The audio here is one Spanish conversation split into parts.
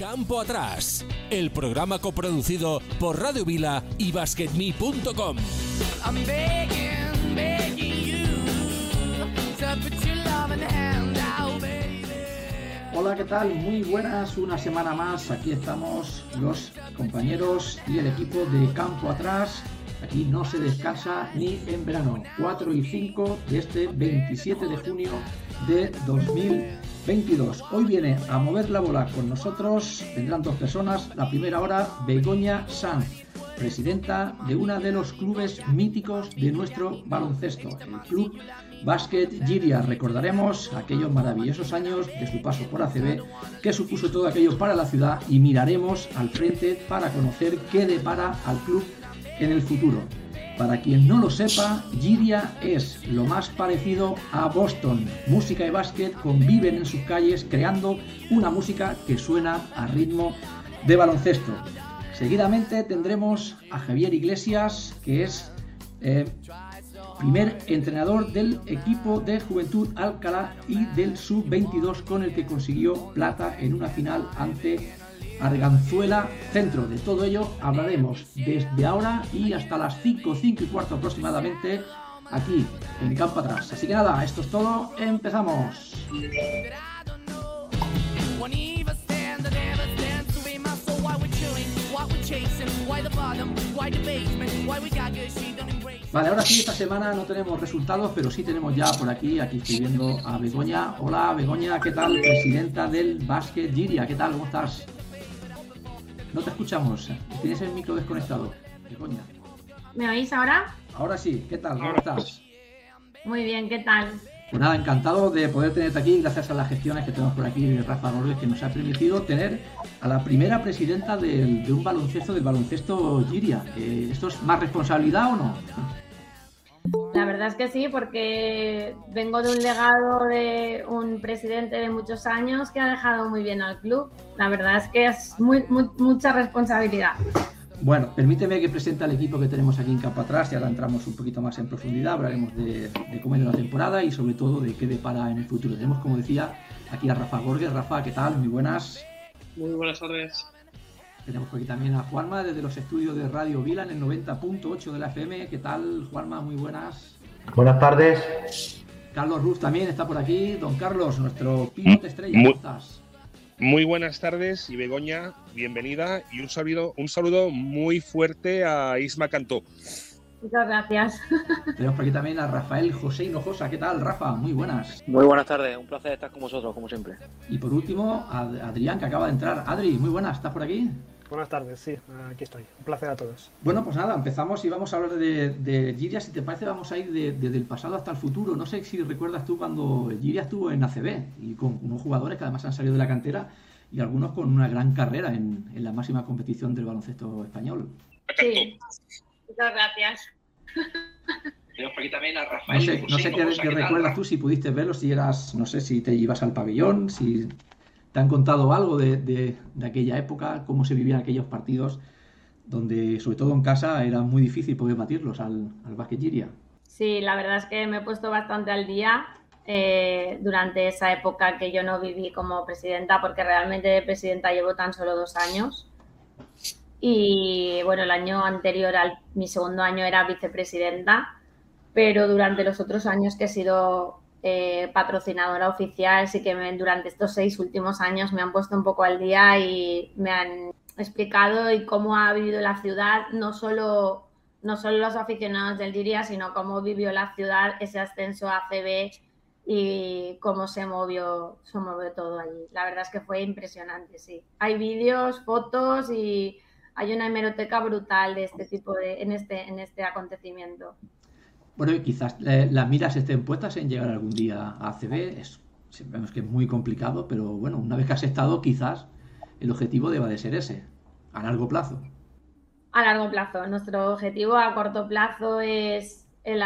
Campo Atrás, el programa coproducido por Radio Vila y BasketMe.com. Hola, ¿qué tal? Muy buenas, una semana más. Aquí estamos los compañeros y el equipo de Campo Atrás. Aquí no se descansa ni en verano. 4 y 5 de este 27 de junio de 2022. Hoy viene a mover la bola con nosotros, vendrán dos personas. La primera hora, Begoña Sanz, presidenta de uno de los clubes míticos de nuestro baloncesto, el Club Básquet Giria. Recordaremos aquellos maravillosos años de su paso por ACB, que supuso todo aquello para la ciudad y miraremos al frente para conocer qué depara al club en el futuro. Para quien no lo sepa, Giria es lo más parecido a Boston. Música y básquet conviven en sus calles creando una música que suena a ritmo de baloncesto. Seguidamente tendremos a Javier Iglesias, que es eh, primer entrenador del equipo de Juventud Alcalá y del Sub-22 con el que consiguió plata en una final ante Arganzuela Centro. De todo ello hablaremos desde ahora y hasta las 5, 5 y cuarto aproximadamente aquí en Campo Atrás. Así que nada, esto es todo, empezamos. Vale, ahora sí, esta semana no tenemos resultados, pero sí tenemos ya por aquí, aquí estoy a Begoña. Hola Begoña, ¿qué tal? Presidenta del Basket Giria, ¿qué tal? ¿Cómo estás? No te escuchamos, tienes el micro desconectado. ¿Me oís ahora? Ahora sí, ¿qué tal? ¿Cómo estás? Muy bien, ¿qué tal? Pues nada, encantado de poder tenerte aquí, gracias a las gestiones que tenemos por aquí de Rafa Gómez, que nos ha permitido tener a la primera presidenta de un baloncesto, del baloncesto Giria. Eh, ¿Esto es más responsabilidad o no? La verdad es que sí, porque vengo de un legado de un presidente de muchos años que ha dejado muy bien al club. La verdad es que es muy, mucha responsabilidad. Bueno, permíteme que presente al equipo que tenemos aquí en campo atrás y ahora entramos un poquito más en profundidad, hablaremos de, cómo es la temporada y sobre todo de qué depara en el futuro. Tenemos, como decía, aquí a Rafa Gorges. Rafa, ¿qué tal? Muy buenas. Muy buenas tardes. Tenemos por aquí también a Juanma desde los estudios de Radio Vila en el 90.8 de la FM. ¿Qué tal, Juanma? Muy buenas. Buenas tardes. Carlos Ruz también está por aquí. Don Carlos, nuestro piloto estrella, ¿cómo estás? Muy buenas tardes y Begoña, bienvenida y un saludo, un saludo muy fuerte a Isma Cantó. Muchas gracias. Tenemos por aquí también a Rafael José Hinojosa. ¿Qué tal, Rafa? Muy buenas. Muy buenas tardes, un placer estar con vosotros, como siempre. Y por último, a Adrián, que acaba de entrar. Adri, muy buenas, ¿estás por aquí? Buenas tardes, sí, aquí estoy. Un placer a todos. Bueno, pues nada, empezamos y vamos a hablar de, de Giria. Si te parece, vamos a ir desde el pasado hasta el futuro. No sé si recuerdas tú cuando Giria estuvo en ACB y con unos jugadores que además han salido de la cantera y algunos con una gran carrera en, en la máxima competición del baloncesto español. Sí, muchas gracias. Tenemos por aquí también a Rafael. No sé, no sé qué, qué recuerdas tú, si pudiste verlo, si eras, no sé, si te ibas al pabellón, si ¿Te han contado algo de, de, aquella época, cómo se vivían aquellos partidos donde, sobre todo en casa, era muy difícil poder batirlos al, al Giria? Sí, la verdad es que me he puesto bastante al día eh, durante esa época que yo no viví como presidenta, porque realmente de presidenta llevo tan solo dos años. Y bueno, el año anterior, al, mi segundo año, era vicepresidenta, pero durante los otros años que he sido eh, patrocinadora oficial, sí que durante estos seis últimos años me han puesto un poco al día y me han explicado y cómo ha vivido la ciudad, no solo, no solo los aficionados del Diria, sino cómo vivió la ciudad ese ascenso a CB y cómo se movió, se movió todo allí. La verdad es que fue impresionante, sí. Hay vídeos, fotos y hay una hemeroteca brutal de este tipo de, en este, en este acontecimiento. Bueno, quizás eh, las miras estén puestas en llegar algún día a ACB. Es, sabemos que es muy complicado, pero bueno, una vez que has estado, quizás el objetivo deba de ser ese, a largo plazo. A largo plazo. Nuestro objetivo a corto plazo es el,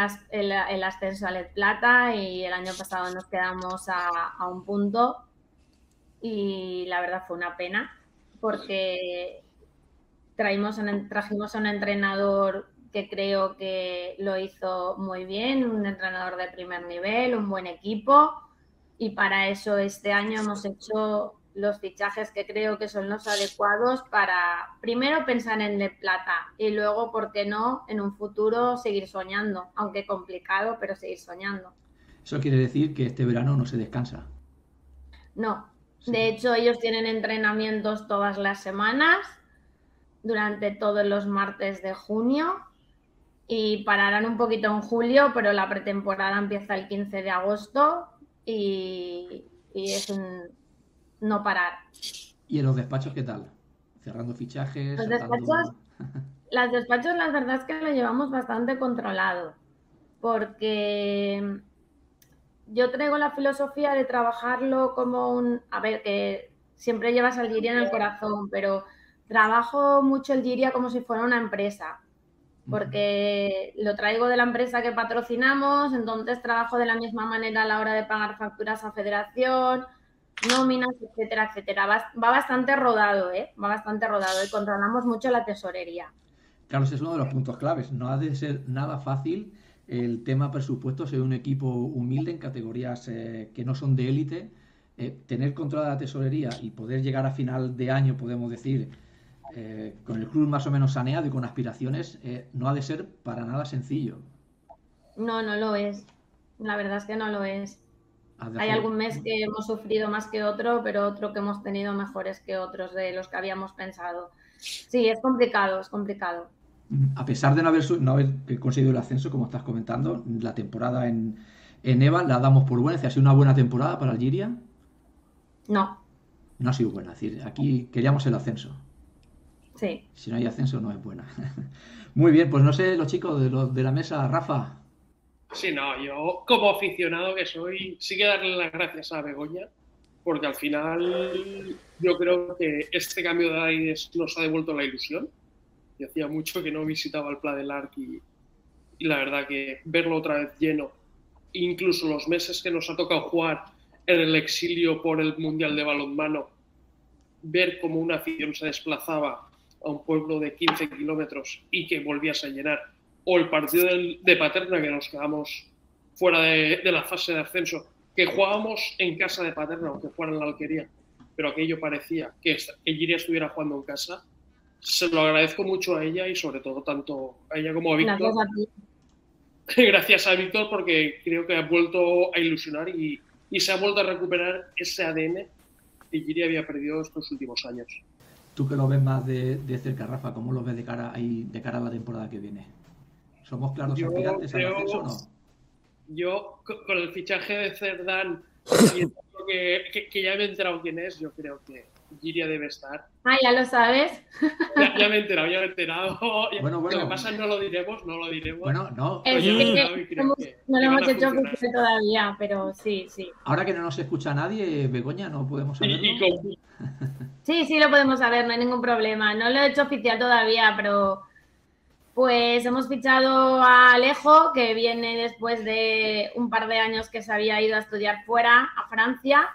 ascenso a LED Plata y el año pasado nos quedamos a, un punto y la verdad fue una pena porque traímos trajimos a un entrenador que creo que lo hizo muy bien, un entrenador de primer nivel, un buen equipo y para eso este año hemos hecho los fichajes que creo que son los adecuados para primero pensar en el plata y luego, ¿por qué no?, en un futuro seguir soñando, aunque complicado, pero seguir soñando. Eso quiere decir que este verano no se descansa. No, de hecho ellos tienen entrenamientos todas las semanas durante todos los martes de junio y pararán un poquito en julio, pero la pretemporada empieza el 15 de agosto y, y es un no parar. ¿Y en los despachos qué tal? Cerrando fichajes. Los despachos, las despachos, la verdad es que lo llevamos bastante controlado, porque yo traigo la filosofía de trabajarlo como un, a ver, que siempre llevas al en el corazón, pero trabajo mucho el Giria como si fuera una empresa, porque lo traigo de la empresa que patrocinamos, entonces trabajo de la misma manera a la hora de pagar facturas a federación, nóminas, etcétera, etcétera. Va, va bastante rodado, ¿eh? Va bastante rodado y controlamos mucho la tesorería. Claro, ese es uno de los puntos claves. No ha de ser nada fácil el tema presupuesto, ser un equipo humilde en categorías eh, que no son de élite, eh, tener controlada la tesorería y poder llegar a final de año, podemos decir, eh, con el club más o menos saneado y con aspiraciones, eh, no ha de ser para nada sencillo. No, no lo es. La verdad es que no lo es. Hay algún mes que hemos sufrido más que otro, pero otro que hemos tenido mejores que otros de los que habíamos pensado. Sí, es complicado, es complicado. A pesar de no haber, no haber conseguido el ascenso, como estás comentando, la temporada en, en EVA la damos por buena. ¿Ha sido una buena temporada para Algiria? No, No ha sido buena. Es decir, aquí queríamos el ascenso. Sí. Si no hay ascenso, no es buena. Muy bien, pues no sé, los chicos de, los de la mesa, Rafa. Sí, no, yo como aficionado que soy, sí que darle las gracias a Begoña, porque al final yo creo que este cambio de aires nos ha devuelto la ilusión. Y hacía mucho que no visitaba el Pla del Arc y, y la verdad que verlo otra vez lleno, incluso los meses que nos ha tocado jugar en el exilio por el Mundial de Balonmano, ver cómo una afición se desplazaba a un pueblo de 15 kilómetros y que volvías a llenar, o el partido del- de Paterna que nos quedamos fuera de, de la fase de ascenso, que jugábamos en casa de Paterna, aunque fuera en la alquería, pero aquello parecía que, Giria estuviera jugando en casa. Se lo agradezco mucho a ella y sobre todo tanto a ella como a Víctor. Gracias. Gracias a Víctor porque creo que ha vuelto a ilusionar y, y se ha vuelto a recuperar ese ADN que Giria había perdido estos últimos años. Tú que lo ves más de, de cerca, Rafa, ¿cómo lo ves de cara, ahí, de cara a la temporada que viene? ¿Somos claros Yo aspirantes al creo- ascenso o no? Yo, co- con el fichaje de Cerdán, y el otro que, que- que ya me he enterado quién es, yo creo que Giria debe estar. Ah, ya lo sabes. Ya, ya me he enterado, ya me he enterado. Bueno, bueno. Lo que pasa es que no lo diremos, no lo diremos. Bueno, no. Es he que enterado y creo hemos- que- no lo hemos hecho todavía, pero sí, sí. Ahora que no nos escucha nadie, Begoña, no podemos saberlo. Y, y con- Sí, sí, lo podemos saber, no hay ningún problema. No lo he hecho oficial todavía, pero pues hemos fichado a Alejo, que viene después de un par de años que se había ido a estudiar fuera, a Francia.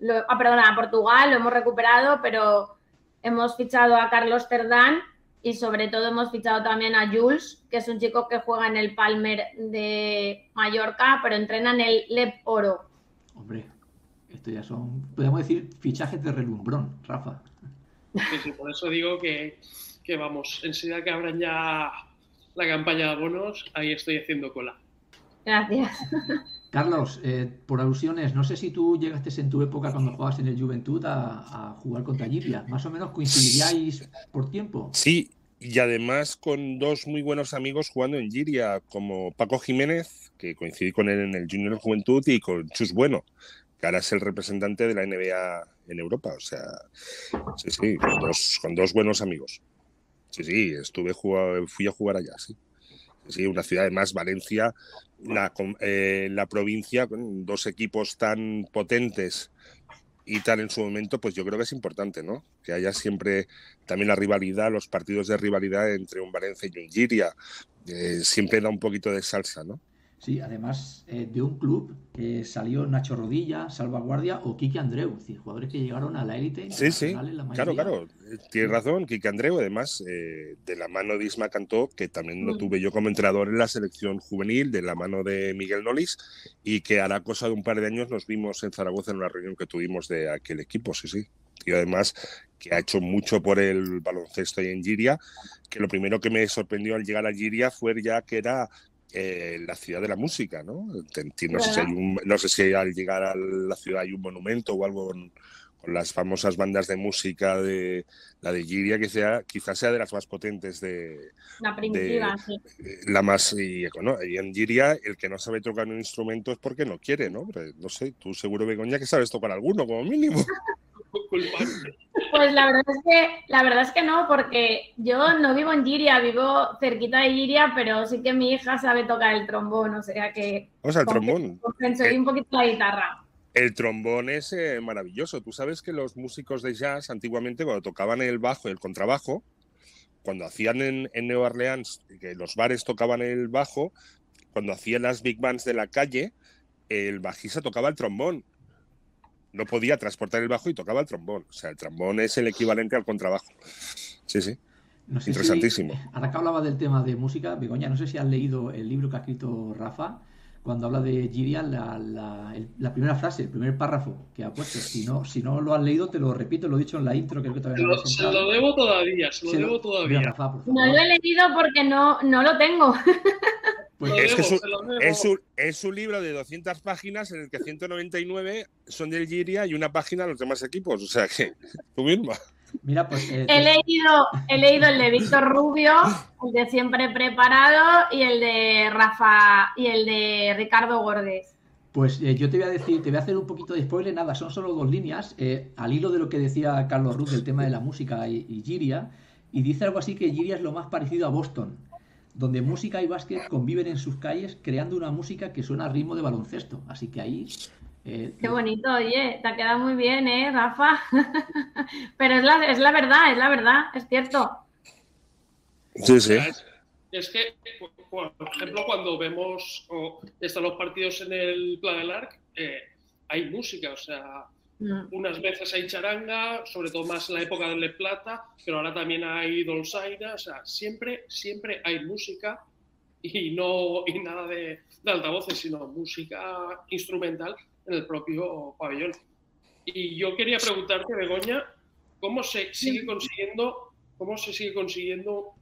Lo, ah, perdona, a Portugal, lo hemos recuperado, pero hemos fichado a Carlos Cerdán y sobre todo hemos fichado también a Jules, que es un chico que juega en el Palmer de Mallorca, pero entrena en el Lep Oro. Hombre, esto ya son, podemos decir, fichajes de relumbrón, Rafa. Sí, sí, por eso digo que, que vamos, enseguida que abran ya la campaña de abonos, ahí estoy haciendo cola. Gracias. Carlos, eh, por alusiones, no sé si tú llegaste en tu época cuando jugabas en el Juventud a, a jugar contra Giria. Más o menos coincidiríais por tiempo. Sí, y además con dos muy buenos amigos jugando en Giria, como Paco Jiménez, que coincidí con él en el Junior Juventud, y con Chus Bueno, ahora es el representante de la NBA en Europa. O sea, sí, sí, con dos, buenos amigos. Sí, sí, estuve fui a jugar allá, sí. Sí, una ciudad además, Valencia, la, eh, la provincia, con dos equipos tan potentes y tal en su momento, pues yo creo que es importante, ¿no? Que haya siempre también la rivalidad, los partidos de rivalidad entre un Valencia y un Giria, eh, siempre da un poquito de salsa, ¿no? Sí, además eh, de un club que salió Nacho Rodilla, Salvaguardia o Kiki Andreu, es decir, jugadores que llegaron a la élite Sí, sí, la claro, claro, eh, tienes razón, Kike Andreu, además, eh, de la mano de Isma Cantó, que también lo Mm. tuve yo como entrenador en la selección juvenil, de la mano de Miguel Nolis, y que hará cosa de un par de años nos vimos en Zaragoza en una reunión que tuvimos de aquel equipo, sí, sí. tío además que ha hecho mucho por el baloncesto y en Giria, que lo primero que me sorprendió al llegar a Giria fue ya que era eh, la ciudad de la música, ¿no? No sé, si hay un, no sé si al llegar a la ciudad hay un monumento o algo con, con las famosas bandas de música de la de Giria, que sea, quizás sea de las más potentes de... La primitiva, sí. La más... Y, ¿no? y, en Giria, el que no sabe tocar un instrumento es porque no quiere, ¿no? No sé, tú seguro, Begoña, que sabes tocar alguno, como mínimo. Pues la verdad es que la verdad es que no, porque yo no vivo en Giria, vivo cerquita de Giria, pero sí que mi hija sabe tocar el trombón, o sea que. O sea, el trombón. Soy un poquito la guitarra. El trombón es eh, maravilloso. Tú sabes que los músicos de jazz antiguamente cuando tocaban el bajo y el contrabajo, cuando hacían en, en Nueva Orleans, que los bares tocaban el bajo, cuando hacían las big bands de la calle, el bajista tocaba el trombón no podía transportar el bajo y tocaba el trombón. O sea, el trombón es el equivalente al contrabajo. Sí, sí. Interesantísimo. ahora que hablaba del tema de música, Begoña, no sé si has leído el libro que ha escrito Rafa, cuando habla de Giria, la, la, primera frase, el primer párrafo que ha puesto. Si no, si no lo has leído, te lo repito, lo he dicho en la intro, creo que todavía no Se lo debo todavía, se lo debo todavía. no lo he leído porque no, no lo tengo. Pues es, que es, un, es, un, libro de 200 páginas en el que 199 son del Giria y una página los demás equipos. O sea que tú misma. Mira, pues, eh, he, leído, he leído el de Víctor Rubio, el de Siempre Preparado y el de Rafa y el de Ricardo Gordes. Pues eh, yo te voy a decir, te voy a hacer un poquito de spoiler, nada, son solo dos líneas, eh, al hilo de lo que decía Carlos Ruz del tema de la música y, y Giria, y dice algo así que Giria es lo más parecido a Boston donde música y básquet conviven en sus calles creando una música que suena al ritmo de baloncesto. Así que ahí... Eh, Qué bonito, oye, te ha quedado muy bien, ¿eh, Rafa? Pero es la, es la verdad, es la verdad, es cierto. Sí, sí. Es que, por ejemplo, cuando vemos están los partidos en el Plan del Arc, eh, hay música, o sea, Mm. Unas veces hay charanga, sobre todo más en la época de Le Plata, pero ahora también hay dolzaina, o sea, siempre, siempre hay música y no y nada de, altavoces, sino música instrumental en el propio pabellón. Y yo quería preguntarte, Begoña, ¿cómo se sigue consiguiendo, cómo se sigue consiguiendo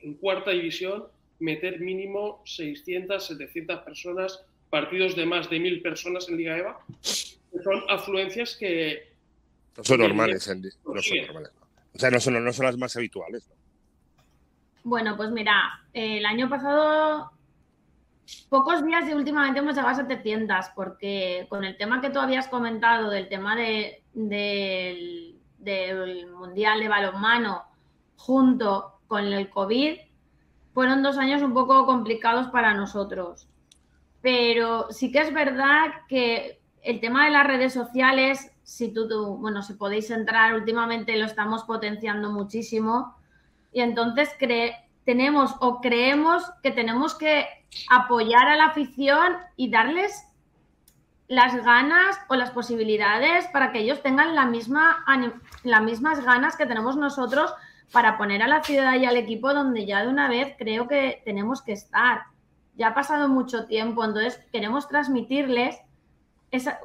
en cuarta división meter mínimo 600, 700 personas, partidos de más de 1000 personas en Liga EVA? Son afluencias que... No son normales, no son normales. O sea, no son, no son las más habituales. Bueno, pues mira, el año pasado pocos días y últimamente hemos llegado a 700 porque con el tema que tú habías comentado del tema de, del, del Mundial de Balonmano junto con el COVID, fueron dos años un poco complicados para nosotros. Pero sí que es verdad que el tema de las redes sociales, si tú, bueno, si podéis entrar, últimamente lo estamos potenciando muchísimo y entonces tenemos o creemos que tenemos que apoyar a la afición y darles las ganas o las posibilidades para que ellos tengan la misma, las mismas ganas que tenemos nosotros para poner a la ciudad y al equipo donde ya de una vez creo que tenemos que estar. Ya ha pasado mucho tiempo, entonces queremos transmitirles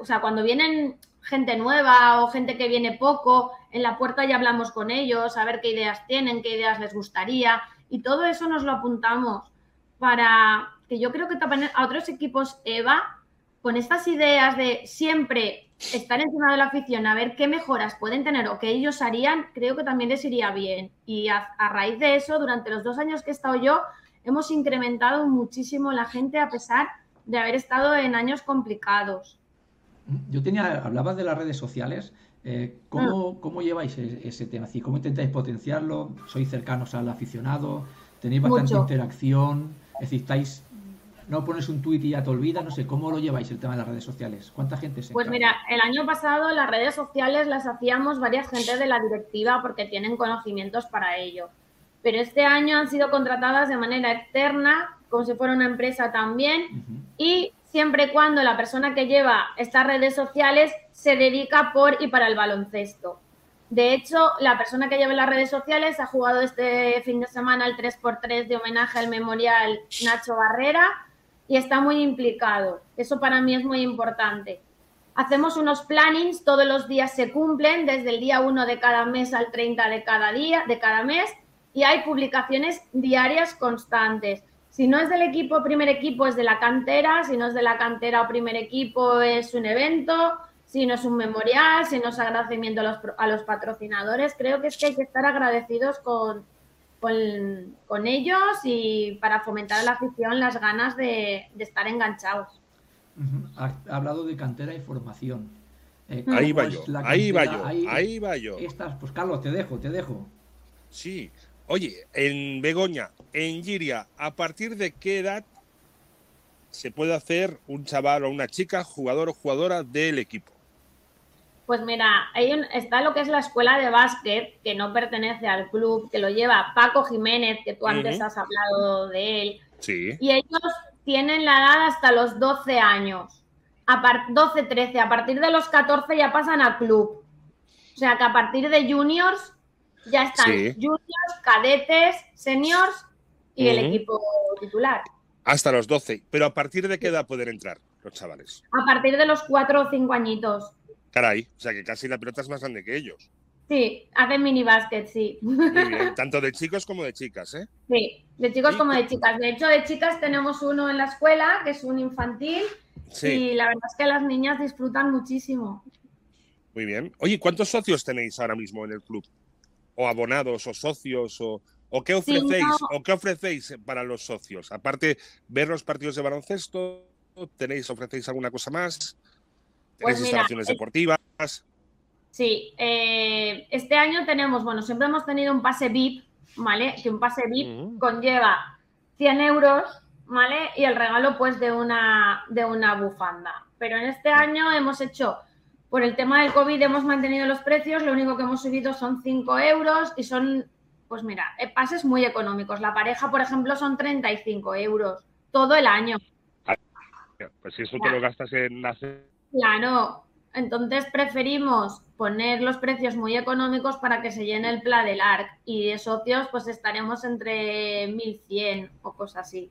o sea, cuando vienen gente nueva o gente que viene poco, en la puerta ya hablamos con ellos, a ver qué ideas tienen, qué ideas les gustaría, y todo eso nos lo apuntamos para que yo creo que también a otros equipos EVA, con estas ideas de siempre estar encima de la afición, a ver qué mejoras pueden tener o qué ellos harían, creo que también les iría bien. Y a, a raíz de eso, durante los dos años que he estado yo, hemos incrementado muchísimo la gente a pesar de haber estado en años complicados. Yo tenía, hablabas de las redes sociales. Eh, ¿cómo, ah. ¿cómo, lleváis e-, ese tema? ¿Cómo intentáis potenciarlo? ¿Sois cercanos al aficionado? ¿Tenéis bastante interacción? Es decir, estáis, no pones un tuit y ya te olvidas, no sé, ¿cómo lo lleváis el tema de las redes sociales? ¿Cuánta gente se Pues mira, el año pasado las redes sociales las hacíamos varias gente de la directiva porque tienen conocimientos para ello. Pero este año han sido contratadas de manera externa, como si fuera una empresa también, y siempre y cuando la persona que lleva estas redes sociales se dedica por y para el baloncesto. De hecho, la persona que lleva las redes sociales ha jugado este fin de semana el 3x3 de homenaje al memorial Nacho Barrera y está muy implicado. Eso para mí es muy importante. hacemos unos plannings, todos los días se cumplen, desde el día 1 de cada mes al 30 de cada día, de cada mes, y hay publicaciones diarias constantes. Si no es del equipo, primer equipo es de la cantera, si no es de la cantera o primer equipo es un evento, si no es un memorial, si no es agradecimiento a los, a los patrocinadores, creo que es que hay que estar agradecidos con, con, con ellos y para fomentar a la afición las ganas de, de estar enganchados. Ha, ha hablado de cantera y formación. Eh, Ahí ¿cómo va yo, ahí va yo, ahí va yo. Estas, pues Carlos, te dejo, te dejo. Sí. Oye, en Begoña, en Giria, ¿a partir de qué edad se puede hacer un chaval o una chica, jugador o jugadora del equipo? Pues mira, un- está lo que es la escuela de básquet, que no pertenece al club, que lo lleva Paco Jiménez, que tú antes has hablado de él, Sí. y ellos tienen la edad hasta los 12 años, a par- 12, 13, a partir de los 14 ya pasan al club. O sea que a partir de juniors ya están Sí. juniors, cadetes, seniors y el equipo titular. Hasta los 12. Pero ¿a partir de qué edad pueden entrar los chavales? A partir de los 4 o 5 añitos. Caray, o sea que casi la pelota es más grande que ellos. Sí, hacen mini básquet, sí. Bien, tanto de chicos como de chicas, ¿eh? Sí, de chicos Sí. como de chicas. De hecho, de chicas tenemos uno en la escuela, que es un infantil, Sí, y la verdad es que las niñas disfrutan muchísimo. muy bien. Oye, ¿cuántos socios tenéis ahora mismo en el club? ¿O abonados o socios? ¿O, o qué Sí, ofrecéis? no. ¿O qué ofrecéis para los socios? Aparte, ver los partidos de baloncesto, ¿tenéis, ofrecéis alguna cosa más? ¿Tenéis Pues mira, instalaciones es- deportivas? Sí, eh, este año tenemos, bueno, siempre hemos tenido un pase VIP, ¿vale? Que un pase VIP conlleva 100 euros, ¿vale? Y el regalo, pues, de una, de una bufanda. Pero en este año hemos hecho, por el tema del COVID, hemos mantenido los precios, lo único que hemos subido son 5 euros y son, pues mira, eh, pases muy económicos. La pareja, por ejemplo, son 35 euros todo el año. Pues si eso te lo gastas en hacer Claro, entonces preferimos poner los precios muy económicos para que se llene el pla del ARC y de socios pues estaremos entre 1100 o cosas así.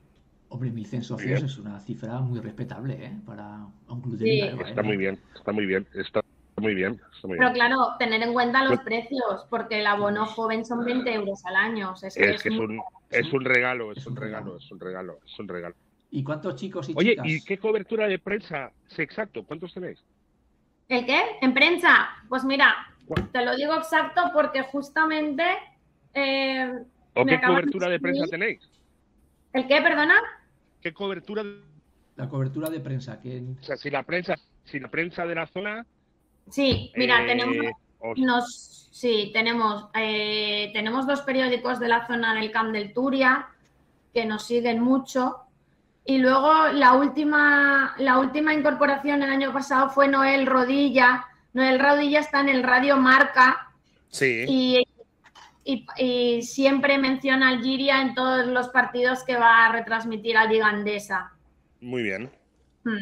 Hombre, 1100 socios Bien. es una cifra muy respetable, ¿eh? Para un club de Sí. Liga ¿eh? Está muy bien, está muy bien, está muy bien. Está muy Pero bien. claro, tener en cuenta los Pues- precios, porque el abono joven son 20 euros al año. o sea, es que Es que es un, es un regalo, es un regalo, es un regalo, es un regalo. ¿Y cuántos chicos y Oye, chicas? ¿y qué cobertura de prensa? Sí, exacto, ¿cuántos tenéis? ¿El qué? ¿En prensa? Pues mira, ¿Cuál? te lo digo exacto porque justamente... eh, ¿O Me qué acaban de cobertura de prensa tenéis? ¿El qué, perdona? ¿Qué cobertura? La cobertura de prensa, que O sea, si la prensa, si la prensa de la zona. Sí, mira, eh, tenemos... os- Nos, sí, tenemos, eh, tenemos dos periódicos de la zona del Camp del Turia que nos siguen mucho. Y luego la última, la última incorporación el año pasado fue Noel Rodilla. Noel Rodilla está en el Radio Marca sí, y, y- y siempre menciona al Giria en todos los partidos que va a retransmitir a Liga Andesa. muy bien. Hmm.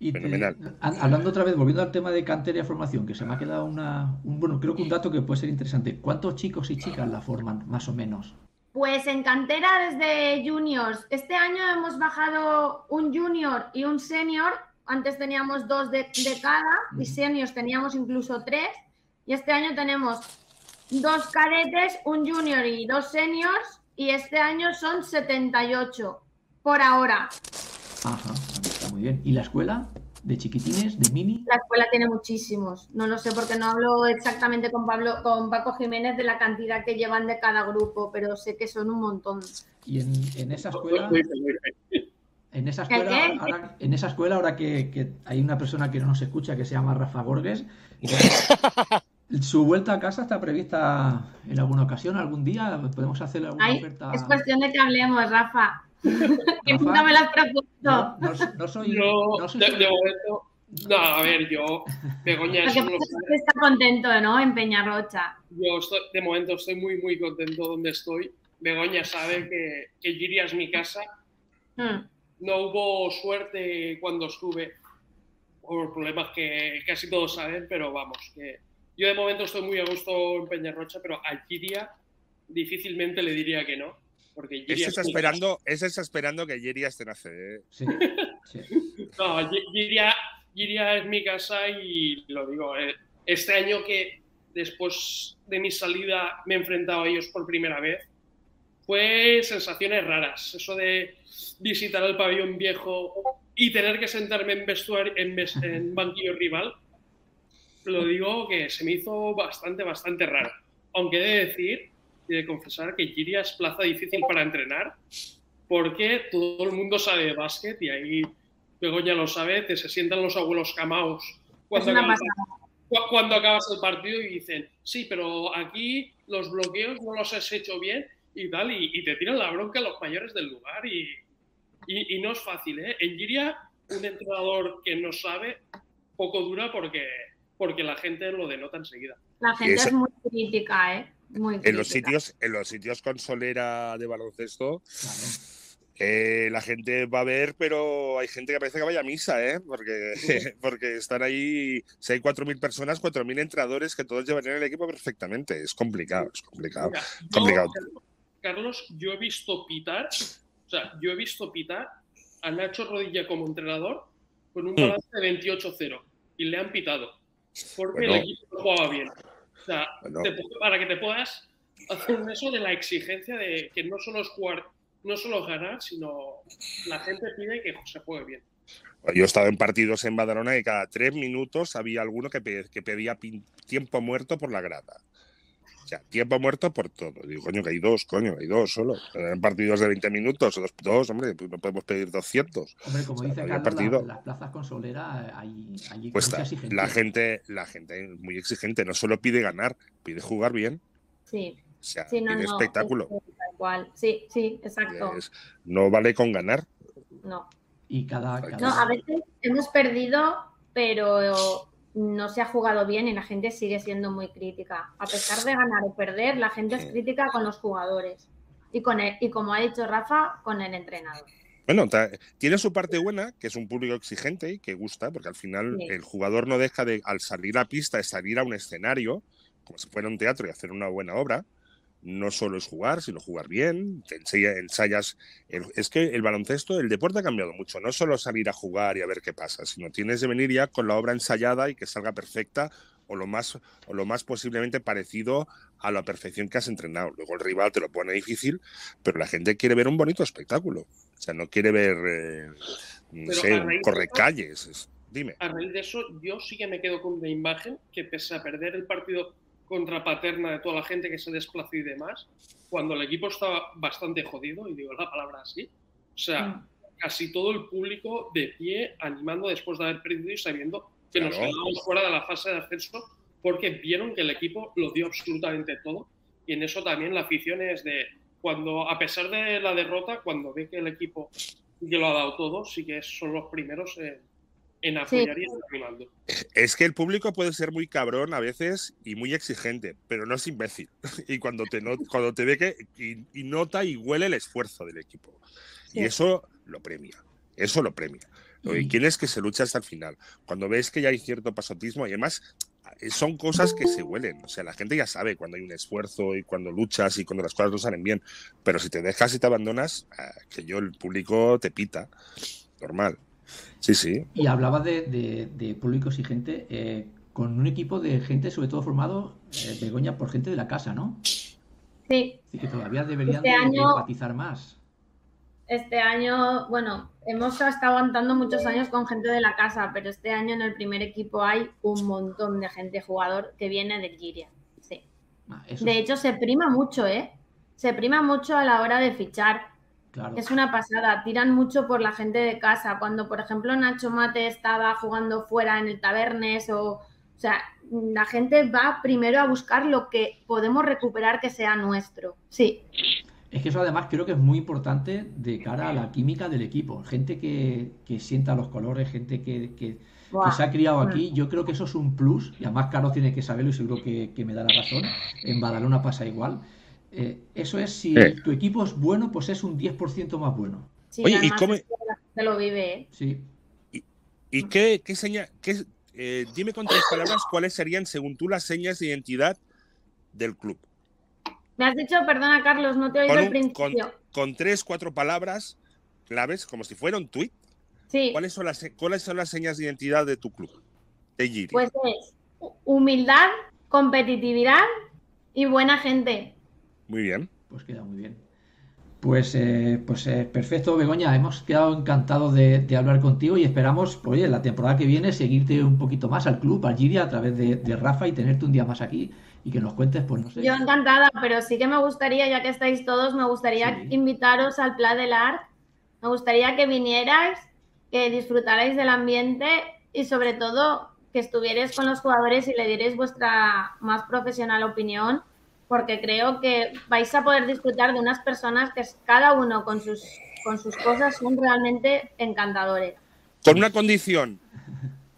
y Fenomenal. ha- hablando otra vez, volviendo al tema de cantera y formación, que se me ha quedado una, un, bueno, creo que un dato que puede ser interesante. ¿Cuántos chicos y chicas la forman, más o menos? Pues en cantera desde juniors. Este año hemos bajado un junior y un senior. Antes teníamos dos de, de cada y seniors teníamos incluso tres. Y este año tenemos dos cadetes, un junior y dos seniors. Y este año son 78 por ahora. Ajá, está muy bien. ¿Y la escuela? ¿De chiquitines? ¿De mini? La escuela tiene muchísimos. No lo sé porque no hablo exactamente con Pablo, con Paco Jiménez de la cantidad que llevan de cada grupo, pero sé que son un montón. Y en, en esa escuela, Muy bien, muy bien. en esa ¿El escuela, qué? ahora, en esa escuela, ahora que, que hay una persona que no nos escucha que se llama Rafa Borges, su vuelta a casa está prevista en alguna ocasión, algún día. Podemos hacerle alguna Ay, oferta. es cuestión de que hablemos, Rafa. que nunca me lo has propuesto. No, no, no soy. Yo, no soy- de, de momento, no, a ver, yo, Begoña, es uno- está contento, ¿no? En Peñarrocha. yo estoy, de momento estoy muy, muy contento donde estoy. Begoña sabe que, que Giria es mi casa. Mm. No hubo suerte cuando estuve, por problemas que casi todos saben, pero vamos, que yo de momento estoy muy a gusto en Peñarrocha, pero a Giria difícilmente le diría que no. Porque Giria es está esperando que Yeri esté en ACB. ¿eh? Sí, sí. No, Gi- Giria, Giria es mi casa y lo digo, eh, este año que después de mi salida me he enfrentado a ellos por primera vez, fue sensaciones raras. Eso de visitar el pabellón viejo y tener que sentarme en, vestuario, en, en banquillo rival, lo digo que se me hizo bastante, bastante raro. Aunque he de decir y de confesar que Giria es plaza difícil para entrenar porque todo el mundo sabe de básquet y ahí Begoña lo sabe, te se sientan los abuelos camaos cuando, acabas, cuando acabas el partido y dicen, sí, pero aquí los bloqueos no los has hecho bien y tal, y, te tiran la bronca los mayores del lugar y, y, no es fácil. ¿eh? En Giria, un entrenador que no sabe, poco dura porque, porque la gente lo denota enseguida. La gente es, muy crítica, ¿eh? Muy crítica. En los sitios, en los sitios con solera de baloncesto, eh, la gente va a ver, pero hay gente que parece que vaya a misa, ¿eh? Porque, porque están ahí, si hay 4.000 personas, 4.000 entrenadores que todos llevarían el equipo perfectamente. Es complicado, es complicado. complicado. Carlos, yo he visto pitar, o sea, yo he visto pitar a Nacho Rodilla como entrenador con un hmm. balance de 28-0 y le han pitado porque el equipo no jugaba bien. O sea, para que te puedas hacer un eso de la exigencia de que no solo es jugar no solo ganar, sino la gente pide que se juegue bien. Yo he estado en partidos en Badalona y cada tres minutos había alguno que, pedía tiempo muerto por la grada. O sea, tiempo muerto por todo. Digo, coño, que hay dos, coño, hay dos solo. En partidos de 20 minutos, dos, dos hombre, pues no podemos pedir 200. Hombre, como dice Carlos, las plazas con solera hay, hay pues la gente, la gente muy exigente, no solo pide ganar, pide jugar bien. Sí. O sea, pide espectáculo. Sí, sí, exacto. no vale con ganar. No. Y cada, No, a veces hemos perdido, pero no se ha jugado bien y la gente sigue siendo muy crítica. A pesar de ganar o perder, la gente es crítica con los jugadores. Y, con y como ha dicho Rafa, con el entrenador. Bueno, tiene su parte buena, que es un público exigente y que gusta, porque al final el jugador no deja de, al salir a pista, de salir a un escenario, como si fuera un teatro y hacer una buena obra, no solo es jugar, sino jugar bien, te ensayas. es que el baloncesto, el deporte ha cambiado mucho, no solo salir a jugar y a ver qué pasa, sino tienes de venir ya con la obra ensayada y que salga perfecta o lo más, o lo más posiblemente parecido a la perfección que has entrenado. Luego el rival te lo pone difícil, pero la gente quiere ver un bonito espectáculo. O sea, no quiere ver, eh, no sé, calles. Dime. A raíz de eso, yo sí que me quedo con una imagen que pese a perder el partido contrapaterna de toda la gente que se desplazó y demás, cuando el equipo estaba bastante jodido, y digo la palabra así, o sea, mm. casi todo el público de pie animando después de haber perdido y sabiendo que nos quedamos fuera de la fase de ascenso porque vieron que el equipo lo dio absolutamente todo y en eso también la afición es de cuando a pesar de la derrota cuando ve que el equipo que lo ha dado todo sí que son los primeros en, en apoyar y Es que el público puede ser muy cabrón a veces y muy exigente, pero no es imbécil. Y cuando te, cuando te ve que y, nota y huele el esfuerzo del equipo. Y eso lo premia. Eso lo premia. Y quién es que se lucha hasta el final. Cuando ves que ya hay cierto pasotismo, y además eh, son cosas que se huelen. O sea, la gente ya sabe cuando hay un esfuerzo y cuando luchas y cuando las cosas no salen bien. Pero si te dejas y te abandonas, ah, que yo, el público te pita. Normal. Sí, sí. Y hablaba de, de, público exigente eh, con un equipo de gente, sobre todo formado, eh, Begoña, por gente de la casa, ¿no? Sí. Así que todavía deberían este empatizar más. Este año, bueno, hemos estado aguantando muchos años con gente de la casa, pero este año en el primer equipo hay un montón de gente jugador que viene de Giria. Sí. Ah, de hecho, se prima mucho, ¿eh? Se prima mucho a la hora de fichar es una pasada, tiran mucho por la gente de casa. Cuando, por ejemplo, Nacho Mate estaba jugando fuera en el Tabernes o... O sea, la gente va primero a buscar lo que podemos recuperar que sea nuestro. Sí. Es que eso además creo que es muy importante de cara a la química del equipo. Gente que, sienta los colores, gente que, se ha criado aquí. Yo creo que eso es un plus. Y además Carlos tiene que saberlo y seguro que, que me da la razón. En Badalona pasa igual eh, eso es, si tu equipo es bueno, pues es un 10% más bueno. Oye, ¿y cómo... Se lo vive. ¿eh? Sí. ¿Y, qué, qué seña, qué, eh, dime con tres palabras cuáles serían, según tú, las señas de identidad del club? Me has dicho, perdona Carlos, no te he oído al principio. Con, tres, cuatro palabras claves, como si fuera un tweet, Sí. ¿Cuáles son, las, ¿Cuáles son las señas de identidad de tu club? De Giri. Pues es humildad, competitividad y buena gente. Muy bien. Pues queda muy bien. Pues, eh, pues eh, perfecto, Begoña. Hemos quedado encantados de, de, hablar contigo y esperamos, pues, oye, la temporada que viene seguirte un poquito más al club, al Giria, a través de, de, Rafa y tenerte un día más aquí y que nos cuentes, pues no sé. Yo encantada, pero sí que me gustaría, ya que estáis todos, me gustaría sí. invitaros al Pla del Art. Me gustaría que vinierais, que disfrutarais del ambiente y sobre todo que estuvierais con los jugadores y le dierais vuestra más profesional opinión porque creo que vais a poder disfrutar de unas personas que cada uno con sus, con sus cosas son realmente encantadores. Con una condición.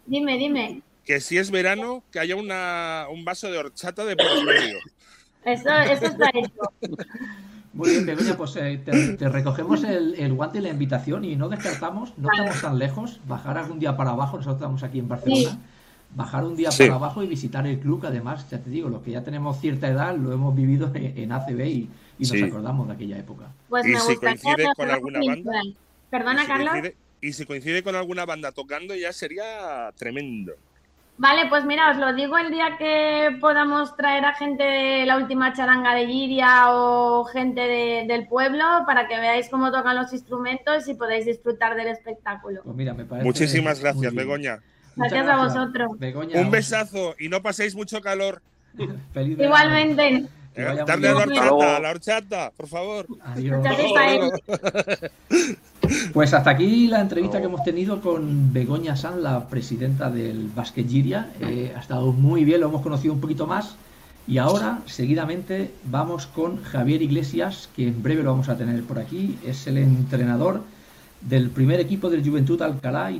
Dime, dime. Que si es verano, que haya una, un vaso de horchata de por medio. Eso, eso está hecho. Muy bien, Begoña, pues eh, te, te, recogemos el, el, guante y la invitación y no descartamos, no estamos tan lejos, bajar algún día para abajo, nosotros estamos aquí en Barcelona. Sí bajar un día sí. para abajo y visitar el club, que además, ya te digo, los que ya tenemos cierta edad lo hemos vivido en, en ACB y, y sí. nos acordamos de aquella época. Pues y si coincide con alguna banda. Perdona, si Carlos. Coincide, y si coincide con alguna banda tocando, ya sería tremendo. Vale, pues mira, os lo digo el día que podamos traer a gente de la última charanga de Giria o gente de, del pueblo para que veáis cómo tocan los instrumentos y podáis disfrutar del espectáculo. Pues mira, me parece Muchísimas gracias, Begoña. Gracias, gracias, a vosotros. Begoña, un besazo y no paséis mucho calor. Feliz Igualmente. Eh, darle a la horchata, a la horchata, por favor. Adiós. Pues hasta aquí la entrevista que hemos tenido con Begoña San, la presidenta del Basket Giria. Eh, ha estado muy bien, lo hemos conocido un poquito más. Y ahora, seguidamente, vamos con Javier Iglesias, que en breve lo vamos a tener por aquí. Es el entrenador del primer equipo del Juventud Alcalá y